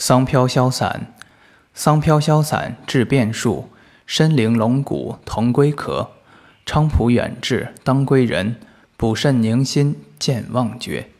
桑飘消散，桑飘消散至变数，深灵龙骨同归壳，菖蒲远志当归人，补肾宁心健忘绝。